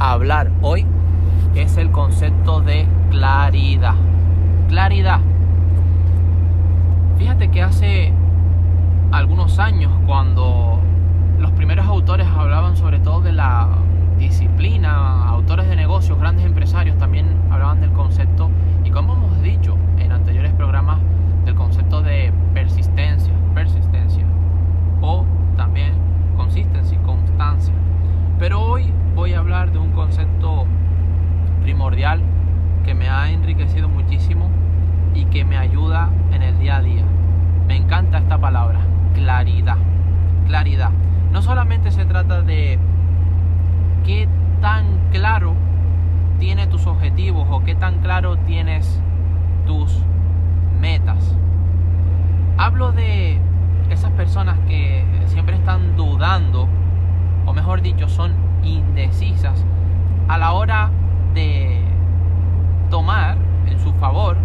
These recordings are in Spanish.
hablar hoy es el concepto de claridad. Claridad. Fíjate que hace algunos años cuando los primeros autores hablaban sobre todo de la disciplina, autores de negocios, grandes empresarios también hablaban del concepto y como hemos dicho en anteriores programas del concepto de persistencia, persistencia o también consistencia, constancia. Pero hoy voy a hablar de un concepto primordial que me ha enriquecido muchísimo y que me ayuda en el día a día. Me encanta esta palabra, claridad. Claridad. No solamente se trata de qué tan claro tiene tus objetivos o qué tan claro tienes tus metas. Hablo de esas personas que siempre están dudando, o mejor dicho, son indecisas a la hora de tomar en su favor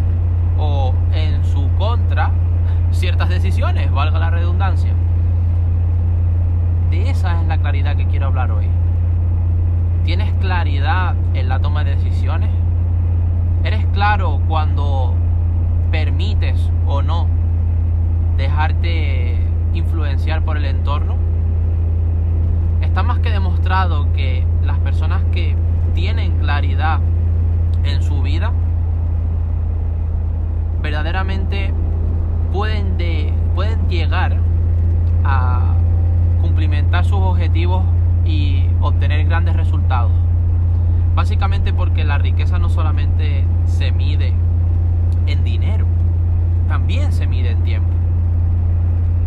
o en su contra ciertas decisiones, valga la redundancia. De esa es la claridad que quiero hablar hoy. ¿Tienes claridad en la toma de decisiones? ¿Eres claro cuando permites o no dejarte influenciar por el entorno? Está más que demostrado que las personas que tienen claridad en su vida verdaderamente pueden, de, pueden llegar a cumplimentar sus objetivos y obtener grandes resultados. Básicamente porque la riqueza no solamente se mide en dinero, también se mide en tiempo.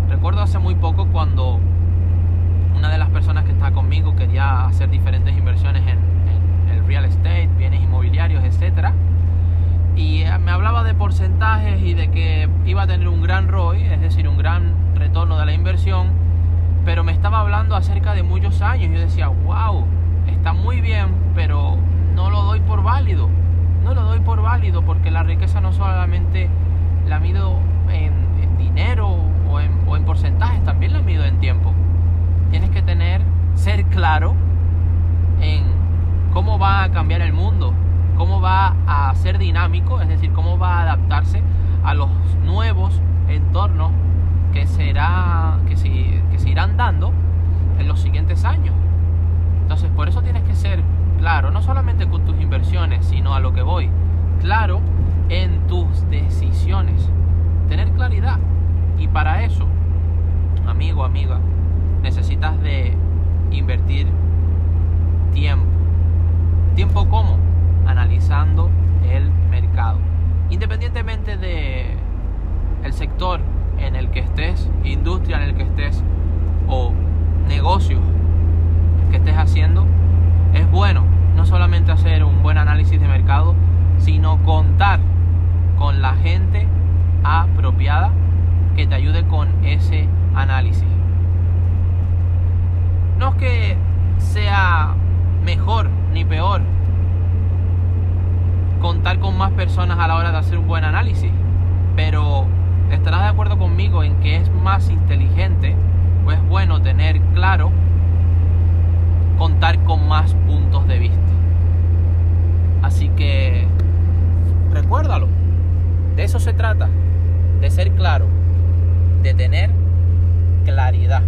Recuerdo hace muy poco cuando una de las personas que está conmigo quería hacer diferentes inversiones en, real estate, bienes inmobiliarios, etc. Y eh, me hablaba de porcentajes y de que iba a tener un gran ROI, es decir, un gran retorno de la inversión, pero me estaba hablando acerca de muchos años. Yo decía, wow, está muy bien, pero no lo doy por válido. No lo doy por válido porque la riqueza no solamente la mido en, dinero o en, o en porcentajes, también la mido en tiempo. Tienes que tener, ser claro en va a cambiar el mundo, cómo va a ser dinámico, es decir, cómo va a adaptarse a los nuevos entornos que, será, que, que se irán dando en los siguientes años. Entonces, por eso tienes que ser claro, no solamente con tus inversiones, sino a lo que voy, claro en tus decisiones. Tener claridad. Y para eso, amigo, amiga, necesitas de invertir tiempo. ¿Tiempo cómo? Analizando el mercado. Independientemente de el sector en el que estés, industria en el que estés o negocio que estés haciendo, es bueno no solamente hacer un buen análisis de mercado, sino contar con la gente apropiada que te ayude con ese análisis. No es que sea mejor ni peor contar con más personas a la hora de hacer un buen análisis, pero estarás de acuerdo conmigo en que es más inteligente o es bueno tener claro contar con más puntos de vista. Así que recuérdalo, de eso se trata, de ser claro, de tener claridad.